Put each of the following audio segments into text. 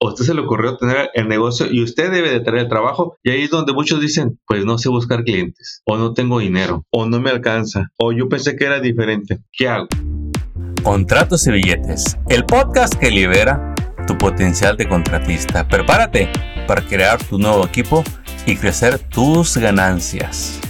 a usted se le ocurrió tener el negocio y usted debe de tener el trabajo y ahí es donde muchos dicen, pues no sé buscar clientes, o no tengo dinero, o no me alcanza, o yo pensé que era diferente, ¿qué hago? Contratos y billetes, el podcast que libera tu potencial de contratista. Prepárate para crear tu nuevo equipo y crecer tus ganancias.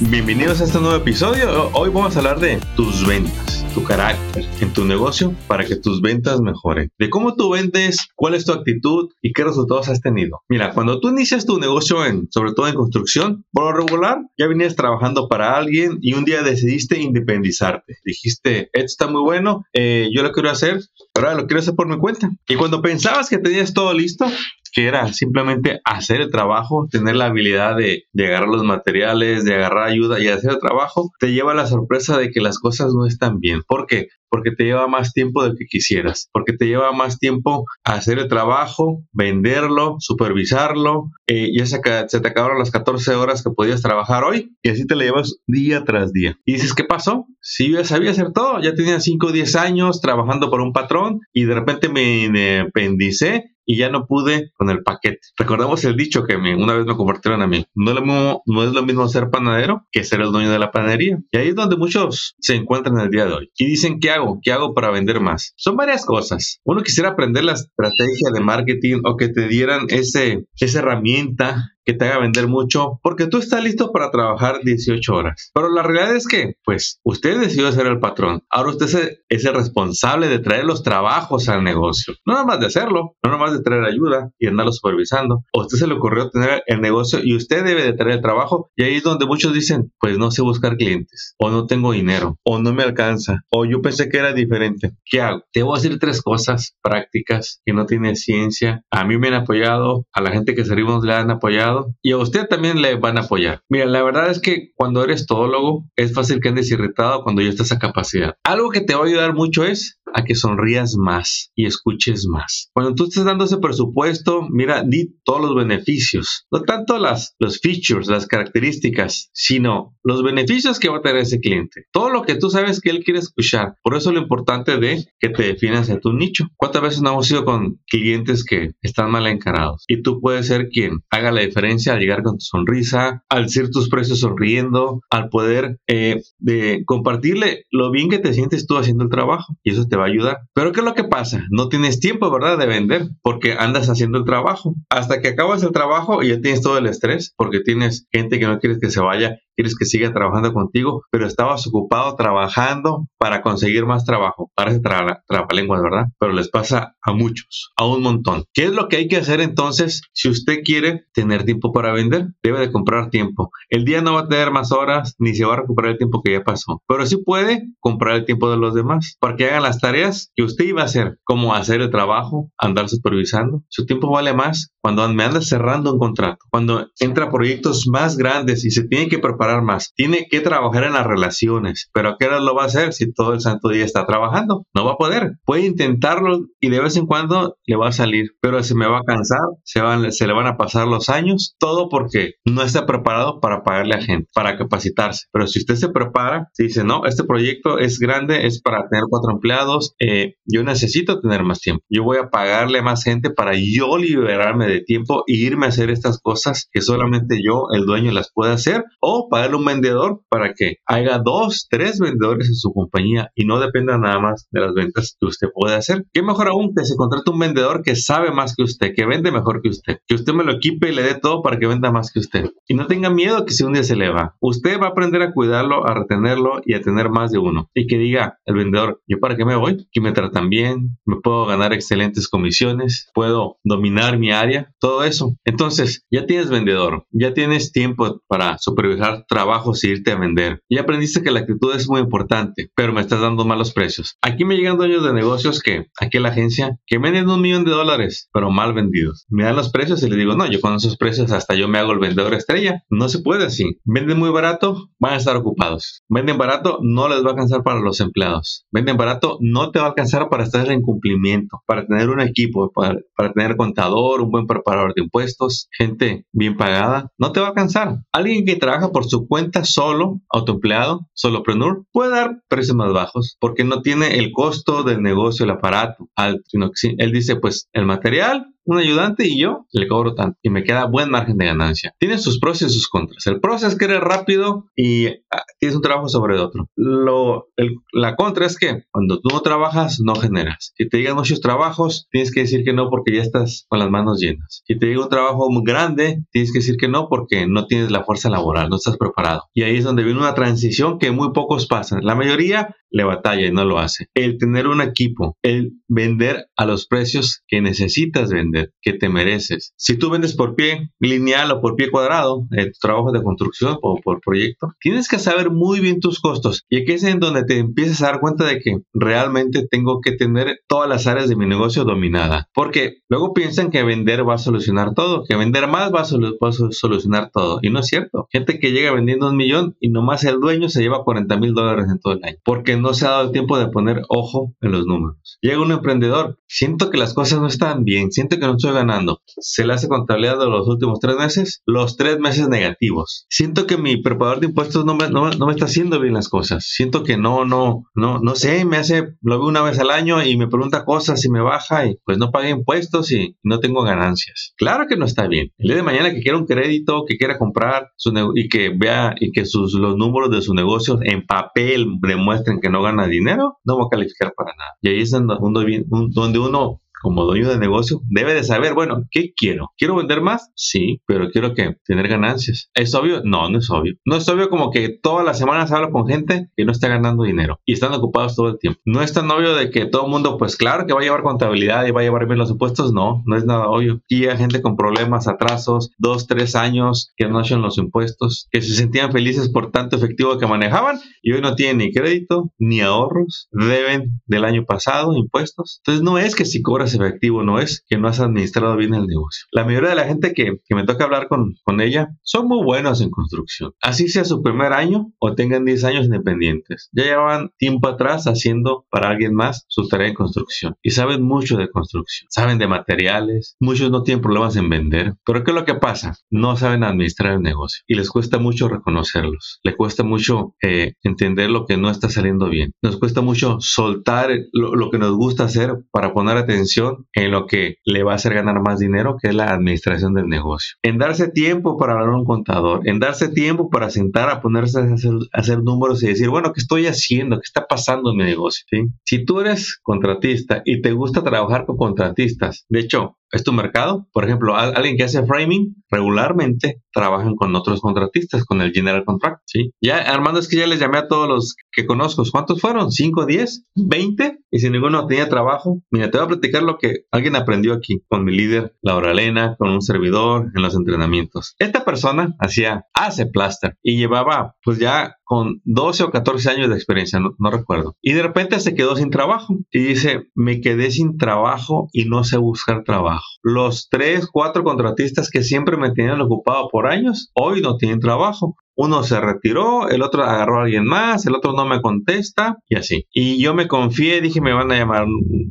Bienvenidos a este nuevo episodio. Hoy vamos a hablar de tus ventas tu carácter en tu negocio para que tus ventas mejoren. De cómo tú vendes, cuál es tu actitud y qué resultados has tenido. Mira, cuando tú inicias tu negocio, en, sobre todo en construcción, por lo regular, ya venías trabajando para alguien y un día decidiste independizarte. Dijiste, esto está muy bueno, eh, yo lo quiero hacer, ahora lo quiero hacer por mi cuenta. Y cuando pensabas que tenías todo listo, que era simplemente hacer el trabajo, tener la habilidad de, de, agarrar los materiales, de agarrar ayuda y hacer el trabajo, te lleva la sorpresa de que las cosas no están bien. ¿Por qué? Porque te lleva más tiempo del que quisieras, porque te lleva más tiempo hacer el trabajo, venderlo, supervisarlo, eh, ya se, te acabaron las 14 horas que podías trabajar hoy y así te lo llevas día tras día. Y dices, ¿qué pasó? Si yo ya sabía hacer todo, ya tenía 5 o 10 años trabajando por un patrón y de repente me independicé y ya no pude con el paquete. Recordamos el dicho que me, una vez me compartieron a mí. No, no es lo mismo ser panadero que ser el dueño de la panadería. Y ahí es donde muchos se encuentran el día de hoy. Y dicen, ¿qué hago? ¿Qué hago para vender más? Son varias cosas. Uno quisiera aprender la estrategia de marketing o que te dieran ese, esa herramienta te haga vender mucho, porque tú estás listo para trabajar 18 horas. Pero la realidad es que, pues, usted decidió ser el patrón. Ahora usted es el responsable de traer los trabajos al negocio. No nada más de hacerlo, no nada más de traer ayuda y andarlo supervisando. A usted se le ocurrió tener el negocio y usted debe de traer el trabajo. Y ahí es donde muchos dicen, pues no sé buscar clientes, o no tengo dinero, o no me alcanza, o yo pensé que era diferente. ¿Qué hago? Te voy a decir tres cosas prácticas que no tienen ciencia. A mí me han apoyado, a la gente que servimos le han apoyado y a usted también le van a apoyar. Mira, la verdad es que cuando eres todólogo es fácil que andes irritado cuando ya estás a capacidad. Algo que te va a ayudar mucho es a que sonrías más y escuches más. Cuando tú estés dando ese presupuesto, mira, di todos los beneficios, no tanto las, los features, las características, sino los beneficios que va a tener ese cliente. Todo lo que tú sabes que él quiere escuchar. Por eso lo importante de que te definas en tu nicho. ¿Cuántas veces no hemos ido con clientes que están mal encarados? Y tú puedes ser quien haga la diferencia al llegar con tu sonrisa, al ser tus precios sonriendo, al poder eh, de compartirle lo bien que te sientes tú haciendo el trabajo y eso te va a ayudar. Pero ¿qué es lo que pasa? No tienes tiempo, ¿verdad? De vender porque andas haciendo el trabajo. Hasta que acabas el trabajo y ya tienes todo el estrés porque tienes gente que no quieres que se vaya quieres que siga trabajando contigo, pero estabas ocupado trabajando para conseguir más trabajo. Parece tra trapalenguas, ¿verdad? Pero les pasa a muchos, a un montón. ¿Qué es lo que hay que hacer entonces si usted quiere tener tiempo para vender? Debe de comprar tiempo. El día no va a tener más horas ni se va a recuperar el tiempo que ya pasó, pero sí puede comprar el tiempo de los demás para que hagan las tareas que usted iba a hacer, como hacer el trabajo, andar supervisando. Su tiempo vale más cuando me anda cerrando un contrato, cuando entra proyectos más grandes y se tiene que preparar más, tiene que trabajar en las relaciones, pero ¿a qué hora lo va a hacer si todo el santo día está trabajando? No va a poder. Puede intentarlo y de vez en cuando le va a salir, pero se me va a cansar, se, van, se le van a pasar los años, todo porque no está preparado para pagarle a gente, para capacitarse. Pero si usted se prepara, si dice, no, este proyecto es grande, es para tener cuatro empleados, eh, yo necesito tener más tiempo, yo voy a pagarle a más gente para yo liberarme de tiempo e irme a hacer estas cosas que solamente yo, el dueño, las puede hacer o pagarle un vendedor para que haga dos, tres vendedores en su compañía y no dependa nada más de las ventas que usted puede hacer. ¿Qué mejor aún que se contrate un vendedor que sabe más que usted, que vende mejor que usted, que usted me lo equipe y le dé todo para que venda más que usted. Y no tenga miedo que si un día se le va, usted va a aprender a cuidarlo, a retenerlo y a tener más de uno. Y que diga el vendedor, ¿yo para qué me voy? Que me tratan bien, me puedo ganar excelentes comisiones, puedo dominar mi área todo eso. Entonces, ya tienes vendedor, ya tienes tiempo para supervisar trabajos y irte a vender. Ya aprendiste que la actitud es muy importante, pero me estás dando malos precios. Aquí me llegan dueños de negocios que, aquí en la agencia, que venden un millón de dólares, pero mal vendidos. Me dan los precios y le digo, no, yo con esos precios hasta yo me hago el vendedor estrella. No se puede así. Venden muy barato, van a estar ocupados. Venden barato, no les va a alcanzar para los empleados. Venden barato, no te va a alcanzar para estar en cumplimiento, para tener un equipo, para, para tener contador, un buen preparador de impuestos, gente bien pagada, no te va a alcanzar. Alguien que trabaja por su cuenta solo, autoempleado, solopreneur, puede dar precios más bajos porque no tiene el costo del negocio, el aparato, alto, sino que él dice, pues el material un ayudante y yo le cobro tanto y me queda buen margen de ganancia. Tiene sus pros y sus contras. El pro es que eres rápido y ah, tienes un trabajo sobre otro. Lo, la contra es que cuando tú no trabajas, no generas. Si te llegan muchos trabajos, tienes que decir que no porque ya estás con las manos llenas. Si te llega un trabajo muy grande, tienes que decir que no porque no tienes la fuerza laboral, no estás preparado. Y ahí es donde viene una transición que muy pocos pasan. La mayoría le batalla y no lo hace. El tener un equipo, el vender a los precios que necesitas vender, que te mereces. Si tú vendes por pie lineal o por pie cuadrado, en tu trabajo de construcción o por proyecto, tienes que saber muy bien tus costos. Y aquí es en donde te empiezas a dar cuenta de que realmente tengo que tener todas las áreas de mi negocio dominada. Porque luego piensan que vender va a solucionar todo, que vender más va a, solucionar todo. Y no es cierto. Gente que llega vendiendo un millón y nomás el dueño se lleva 40 mil dólares en todo el año. Porque no se ha dado el tiempo de poner ojo en los números. Llega un emprendedor, siento que las cosas no están bien, siento que no estoy ganando. Se le hace contabilidad de los últimos tres meses, los tres meses negativos. Siento que mi preparador de impuestos no me, no, me está haciendo bien las cosas. Siento que no, no, no, no sé, me hace, lo veo una vez al año y me pregunta cosas y me baja y pues no pague impuestos y no tengo ganancias. Claro que no está bien. El día de mañana que quiera un crédito, que quiera comprar su y que vea y que sus, los números de su negocio en papel demuestren que no gana dinero, no va a calificar para nada. Y ahí es donde uno como dueño de negocio, debe de saber, bueno, ¿qué quiero? ¿Quiero vender más? Sí, pero quiero que tener ganancias. ¿Es obvio? No, no es obvio. No es obvio como que todas las semanas hablo con gente que no está ganando dinero y están ocupados todo el tiempo. No es tan obvio de que todo el mundo, pues claro que va a llevar contabilidad y va a llevar bien los impuestos. No, no es nada obvio. Y hay gente con problemas, atrasos, dos, tres años que no hacen los impuestos, que se sentían felices por tanto efectivo que manejaban y hoy no tienen ni crédito ni ahorros, deben del año pasado impuestos. Entonces no es que si cobras efectivo no es que no has administrado bien el negocio. La mayoría de la gente que, me toca hablar con, con ella son muy buenos en construcción. Así sea su primer año o tengan 10 años independientes. Ya llevan tiempo atrás haciendo para alguien más su tarea en construcción y saben mucho de construcción. Saben de materiales. Muchos no tienen problemas en vender. Pero ¿qué es lo que pasa? No saben administrar el negocio y les cuesta mucho reconocerlos. Les cuesta mucho eh, entender lo que no está saliendo bien. Nos cuesta mucho soltar lo que nos gusta hacer para poner atención en lo que le va a hacer ganar más dinero, que es la administración del negocio. En darse tiempo para hablar a un contador, en darse tiempo para sentar a ponerse a hacer, números y decir, bueno, ¿qué estoy haciendo? ¿Qué está pasando en mi negocio? Si tú eres contratista y te gusta trabajar con contratistas, de hecho, es tu mercado. Por ejemplo, alguien que hace framing regularmente trabajan con otros contratistas, con el general contract. Ya, Armando, es que ya les llamé a todos los que conozco. ¿Cuántos fueron? ¿5, 10, 20? Y si ninguno tenía trabajo, mira, te voy a platicar que alguien aprendió aquí con mi líder, Laura Elena, con un servidor en los entrenamientos. Esta persona hacía, hace plaster y llevaba pues ya con 12 o 14 años de experiencia, no, no, recuerdo. Y de repente se quedó sin trabajo y dice, me quedé sin trabajo y no sé buscar trabajo. Los 3, 4 contratistas que siempre me tenían ocupado por años, hoy no tienen trabajo uno se retiró, el otro agarró a alguien más, el otro no me contesta y así. Y yo me confié, dije, me van a llamar,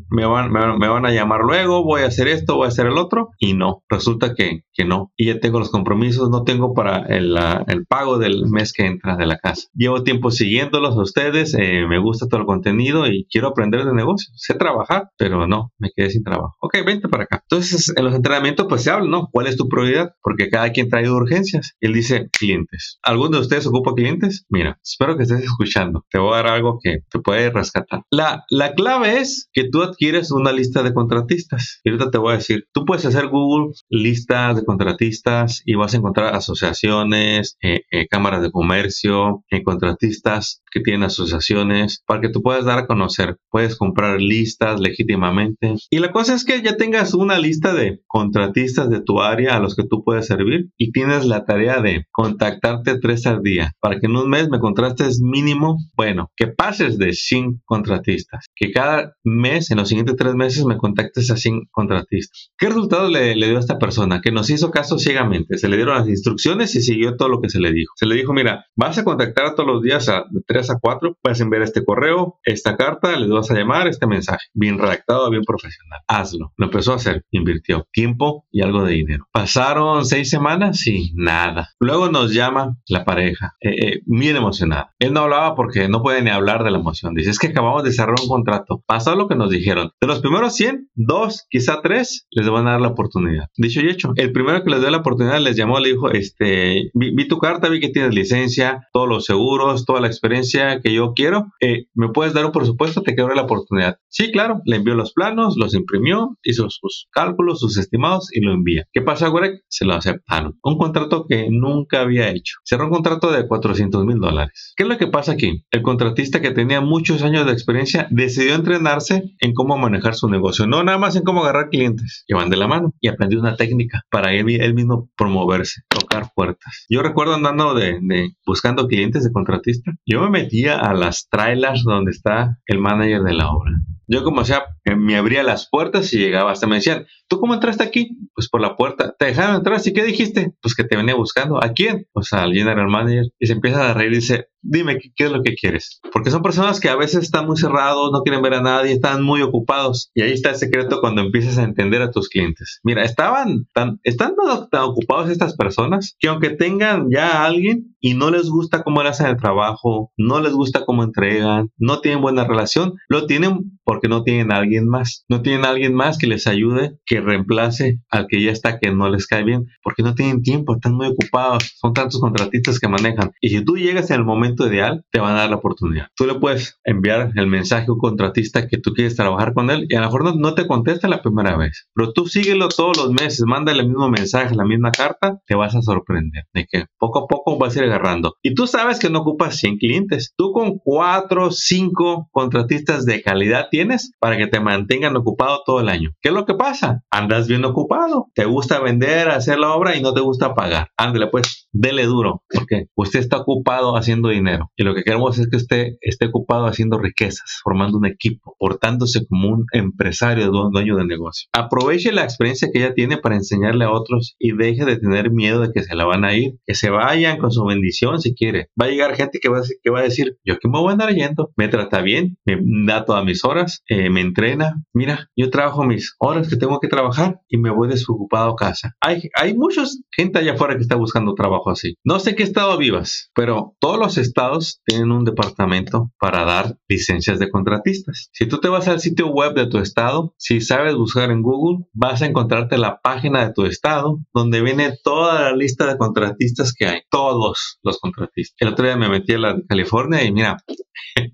me van, me, van a llamar luego, voy a hacer esto, voy a hacer el otro. Y no, resulta que, que no. Y ya tengo los compromisos, no tengo para el, el pago del mes que entra de la casa. Llevo tiempo siguiéndolos a ustedes, eh, me gusta todo el contenido y quiero aprender de negocio. Sé trabajar, pero no, me quedé sin trabajo. Ok, vente para acá. Entonces, en los entrenamientos, pues se habla, ¿no? ¿Cuál es tu prioridad? Porque cada quien trae urgencias. Él dice clientes ¿Alguno de ustedes ocupa clientes? Mira, espero que estés escuchando. Te voy a dar algo que te puede rescatar. La, la clave es que tú adquieres una lista de contratistas. Y ahorita te voy a decir, tú puedes hacer Google listas de contratistas y vas a encontrar asociaciones, eh, eh, cámaras de comercio, eh, contratistas que tienen asociaciones para que tú puedas dar a conocer. Puedes comprar listas legítimamente. Y la cosa es que ya tengas una lista de contratistas de tu área a los que tú puedes servir y tienes la tarea de contactarte tres al día, para que en un mes me contrates mínimo, bueno, que pases de 100 contratistas, que cada mes, en los siguientes tres meses, me contactes a 100 contratistas. ¿Qué resultado le, dio a esta persona? Que nos hizo caso ciegamente, se le dieron las instrucciones y siguió todo lo que se le dijo. Se le dijo, mira, vas a contactar todos los días a, de 3 a 4, puedes enviar este correo, esta carta, les vas a llamar, este mensaje, bien redactado, bien profesional. Hazlo. Lo empezó a hacer, invirtió tiempo y algo de dinero. Pasaron seis semanas y nada. Luego nos llama la pareja, eh, eh, bien emocionada. Él no hablaba porque no puede ni hablar de la emoción. Dice, es que acabamos de cerrar un contrato. Pasó lo que nos dijeron. De los primeros 100, dos, quizá tres, les van a dar la oportunidad. Dicho y hecho, el primero que les dio la oportunidad les llamó, le dijo, este, vi, tu carta, vi que tienes licencia, todos los seguros, toda la experiencia que yo quiero. Eh, ¿Me puedes dar un presupuesto? Te quedo la oportunidad. Sí, claro. Le envió los planos, los imprimió, hizo sus cálculos, sus estimados y lo envía. ¿Qué pasa, Greg? Se lo aceptaron. Un contrato que nunca había hecho. Cerró un contrato de 400 mil dólares. ¿Qué es lo que pasa aquí? El contratista que tenía muchos años de experiencia decidió entrenarse en cómo manejar su negocio, no nada más en cómo agarrar clientes, que van de la mano, y aprendió una técnica para él, él mismo promoverse, tocar puertas. Yo recuerdo andando de, de buscando clientes de contratista, yo me metía a las trailers donde está el manager de la obra. Yo como sea, eh, me abría las puertas y llegaba hasta me decían, ¿tú cómo entraste aquí? Pues por la puerta. ¿Te dejaron entrar? ¿Sí qué dijiste? Pues que te venía buscando. ¿A quién? Pues al general manager. Y se empieza a reír y dice, dime ¿qué, es lo que quieres. Porque son personas que a veces están muy cerrados, no quieren ver a nadie, están muy ocupados. Y ahí está el secreto cuando empiezas a entender a tus clientes. Mira, estaban tan, están tan ocupados estas personas que aunque tengan ya a alguien y no les gusta cómo le hacen el trabajo, no les gusta cómo entregan, no tienen buena relación, lo tienen porque no tienen a alguien más. No tienen a alguien más que les ayude, que reemplace al que ya está, que no les cae bien, porque no tienen tiempo, están muy ocupados, son tantos contratistas que manejan. Y si tú llegas en el momento ideal, te van a dar la oportunidad. Tú le puedes enviar el mensaje a un contratista que tú quieres trabajar con él y a lo mejor no, te contesta la primera vez, pero tú síguelo todos los meses, mándale el mismo mensaje, la misma carta, te vas a sorprender de que poco a poco vas a ir agarrando. Y tú sabes que no ocupas 100 clientes, tú con 4, 5 contratistas de calidad tienes para que te mantengan ocupado todo el año. ¿Qué es lo que pasa? Andas bien ocupado, te gusta vender, hacer la obra y no te gusta pagar. Ándale pues, dele duro, porque usted está ocupado haciendo dinero. Y lo que queremos es que usted esté ocupado haciendo riquezas, formando un equipo, portándose como un empresario, dueño de negocio. Aproveche la experiencia que ella tiene para enseñarle a otros y deje de tener miedo de que se la van a ir, que se vayan con su bendición si quiere. Va a llegar gente que va a, que va a decir, yo que me voy a andar yendo, me trata bien, me da todas mis horas, eh, me entrena. Mira, yo trabajo mis horas que tengo que trabajar y me voy desocupado a casa. Hay, hay mucha gente allá afuera que está buscando trabajo así. No sé qué estado vivas, pero todos los estados tienen un departamento para dar licencias de contratistas. Si tú te vas al sitio web de tu estado, si sabes buscar en Google, vas a encontrarte la página de tu estado donde viene toda la lista de contratistas que hay. Todos los contratistas. El otro día me metí a la California y mira,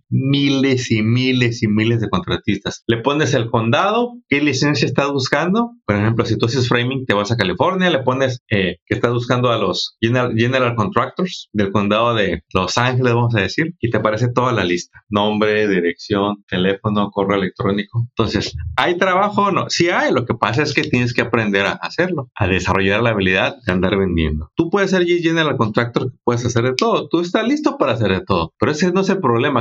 miles y miles y miles de contratistas. Le pones el condado, qué licencia estás buscando. Por ejemplo, si tú haces framing, te vas a California, le pones eh, que estás buscando a los general, general contractors del condado de Los Ángeles, vamos a decir, y te aparece toda la lista. Nombre, dirección, teléfono, correo electrónico. Entonces, ¿hay trabajo o no? Sí hay, lo que pasa es que tienes que aprender a hacerlo, a desarrollar la habilidad de andar vendiendo. Tú puedes ser general contractor, puedes hacer de todo, tú estás listo para hacer de todo, pero ese no es el problema,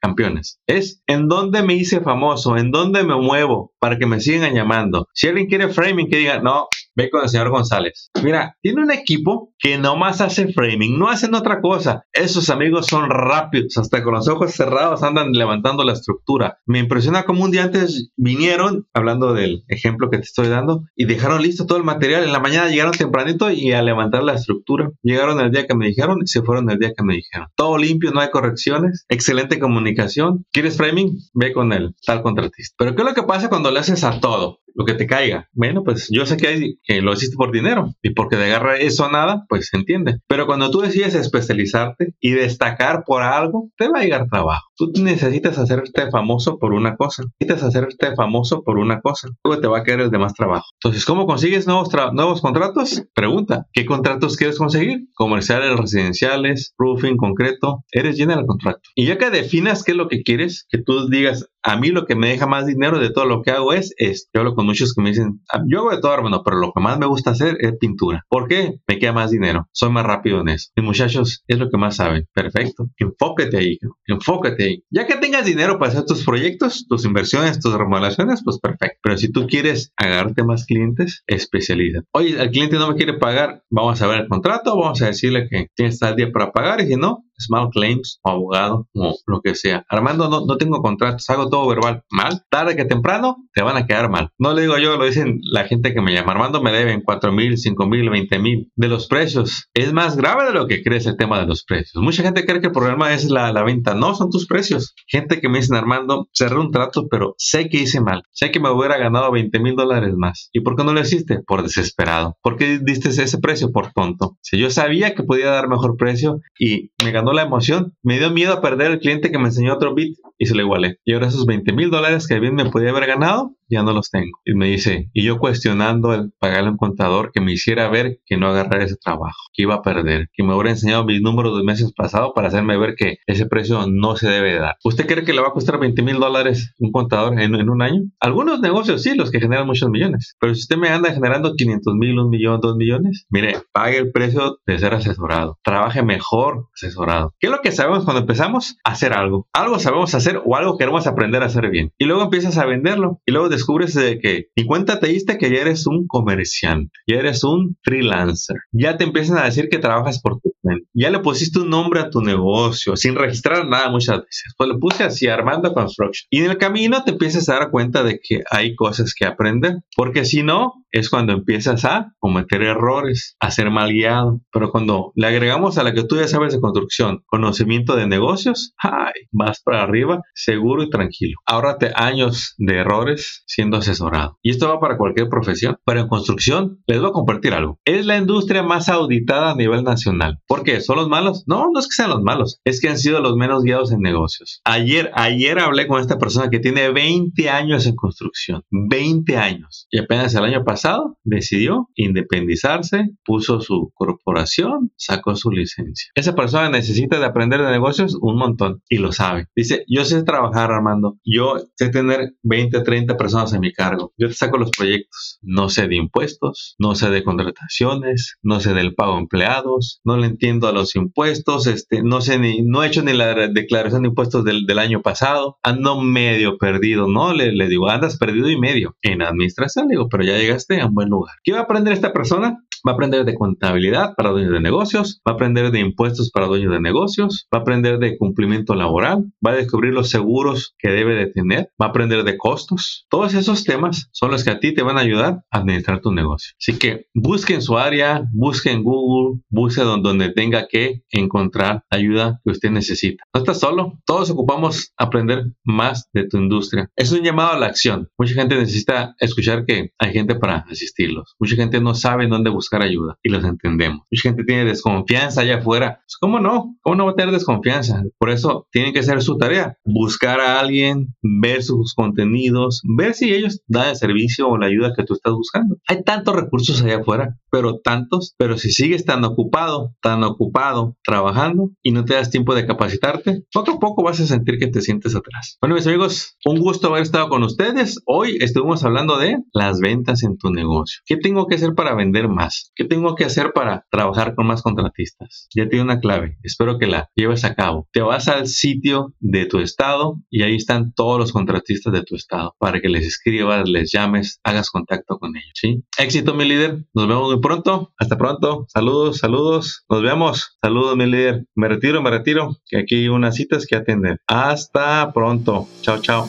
campeones. Es en dónde me hice famoso, en dónde me muevo para que me sigan llamando. Si alguien quiere framing, que diga, no, ve con el señor González. Mira, tiene un equipo que nomás hace framing, no hacen otra cosa. Esos amigos son rápidos, hasta con los ojos cerrados andan levantando la estructura. Me impresiona como un día antes vinieron, hablando del ejemplo que te estoy dando, y dejaron listo todo el material. En la mañana llegaron tempranito y a levantar la estructura. Llegaron el día que me dijeron y se fueron el día que me dijeron. Todo limpio, no hay correcciones, excelente comunicación. ¿Quieres framing? Ve con él, tal contratista. Pero ¿qué es lo que pasa cuando le haces a todo? Lo que te caiga. Bueno, pues yo sé que, hay, que lo hiciste por dinero y porque de agarra eso a nada, pues se entiende. Pero cuando tú decides especializarte y destacar por algo, te va a llegar trabajo. Tú necesitas hacerte famoso por una cosa. Necesitas hacerte famoso por una cosa. Luego te va a caer el demás trabajo. Entonces, ¿cómo consigues nuevos, nuevos contratos? Pregunta, ¿qué contratos quieres conseguir? Comerciales, residenciales, roofing, concreto. Eres llena del contrato. Y ya que definas qué es lo que quieres, que tú digas, A mí lo que me deja más dinero de todo lo que hago es. Yo hablo con muchos que me dicen, ah, yo hago de todo, hermano, pero lo que más me gusta hacer es pintura. ¿Por qué? Me queda más dinero. Soy más rápido en eso. Y muchachos, es lo que más saben. Perfecto. Enfócate ahí. Enfócate ahí. Ya que tengas dinero para hacer tus proyectos, tus inversiones, tus remodelaciones, pues perfecto. Pero si tú quieres agarrarte más clientes, especializa. Oye, el cliente no me quiere pagar, vamos a ver el contrato, vamos a decirle que tienes tal día para pagar y si no, small claims o abogado o lo que sea. Armando, no, no tengo contratos, hago todo verbal. Mal, tarde que temprano te van a quedar mal. No le digo yo, lo dicen la gente que me llama. Armando me deben 4 mil, 5 mil, 20 mil. De los precios, es más grave de lo que crees el tema de los precios. Mucha gente cree que el problema es la, la venta. No, son tus precios. Gente que me dicen, Armando, cerré un trato, pero sé que hice mal. Sé que me hubiera ganado 20 mil dólares más. ¿Y por qué no lo hiciste? Por desesperado. ¿Por qué diste ese precio? Por tonto. Si yo sabía que podía dar mejor precio y me ganó la emoción. Me dio miedo a perder el cliente que me enseñó otro bit y se lo igualé. Y ahora esos 20 mil dólares que bien me podía haber ganado, ya no los tengo. Y me dice, y yo cuestionando el pagarle a un contador que me hiciera ver que no agarrara ese trabajo, que iba a perder, que me hubiera enseñado mis números de meses pasados para hacerme ver que ese precio no se debe dar. ¿Usted cree que le va a costar 20 mil dólares un contador en, en, un año? Algunos negocios sí, los que generan muchos millones. Pero si usted me anda generando 500 mil, un millón, dos millones, mire, pague el precio de ser asesorado. Trabaje mejor asesorado. ¿Qué es lo que sabemos cuando empezamos? Hacer algo. Algo sabemos hacer o algo queremos aprender a hacer bien. Y luego empiezas a venderlo. Y luego descubres de que, y cuenta te diste que ya eres un comerciante, ya eres un freelancer, ya te empiezan a decir que trabajas por tu cuenta, ya le pusiste un nombre a tu negocio sin registrar nada muchas veces. Pues le puse así Armando Construction. Y en el camino te empiezas a dar cuenta de que hay cosas que aprender, porque si no, es cuando empiezas a cometer errores, a ser mal guiado. Pero cuando le agregamos a la que tú ya sabes de construcción, conocimiento de negocios, ¡ay! vas para arriba, seguro y tranquilo. Ahórrate años de errores siendo asesorado. Y esto va para cualquier profesión. Pero en construcción, les voy a compartir algo. Es la industria más auditada a nivel nacional. ¿Por qué? ¿Son los malos? No, no es que sean los malos. Es que han sido los menos guiados en negocios. Ayer, ayer hablé con esta persona que tiene 20 años en construcción. 20 años. Y apenas el año pasado decidió independizarse, puso su corporación, sacó su licencia. Esa persona necesita de aprender de negocios un montón y lo sabe. Dice, yo sé trabajar, Armando. Yo sé tener 20, 30 personas a mi cargo. Yo te saco los proyectos. No sé de impuestos, no sé de contrataciones, no sé del pago de empleados, no le entiendo a los impuestos, este, no sé ni, no he hecho ni la declaración de impuestos del, del año pasado. Ando medio perdido, ¿no? Le, le digo, andas perdido y medio en administración. Le digo, pero ya llegaste un buen lugar. ¿Qué va a aprender esta persona? Va a aprender de contabilidad para dueños de negocios, va a aprender de impuestos para dueños de negocios, va a aprender de cumplimiento laboral, va a descubrir los seguros que debe de tener, va a aprender de costos. Todos esos temas son los que a ti te van a ayudar a administrar tu negocio. Así que busque en su área, busque en Google, busque donde tenga que encontrar ayuda que usted necesita. No estás solo, todos ocupamos aprender más de tu industria. Es un llamado a la acción. Mucha gente necesita escuchar que hay gente para asistirlos. Mucha gente no sabe dónde buscar ayuda y los entendemos. Mucha gente tiene desconfianza allá afuera. Pues, ¿Cómo no? ¿Cómo no va a tener desconfianza? Por eso tiene que ser su tarea. Buscar a alguien, ver sus contenidos, ver si ellos dan el servicio o la ayuda que tú estás buscando. Hay tantos recursos allá afuera, pero tantos, pero si sigues tan ocupado, tan ocupado trabajando y no te das tiempo de capacitarte, poco a poco vas a sentir que te sientes atrás. Bueno, mis amigos, un gusto haber estado con ustedes. Hoy estuvimos hablando de las ventas en tu negocio. ¿Qué tengo que hacer para vender más? ¿Qué tengo que hacer para trabajar con más contratistas? Ya tiene una clave. Espero que la lleves a cabo. Te vas al sitio de tu estado y ahí están todos los contratistas de tu estado para que les escribas, les llames, hagas contacto con ellos. ¿sí? Éxito, mi líder. Nos vemos muy pronto. Hasta pronto. Saludos, saludos. Nos vemos. Saludos, mi líder. Me retiro, me retiro. Aquí hay unas citas que atender. Hasta pronto. Chao, chao.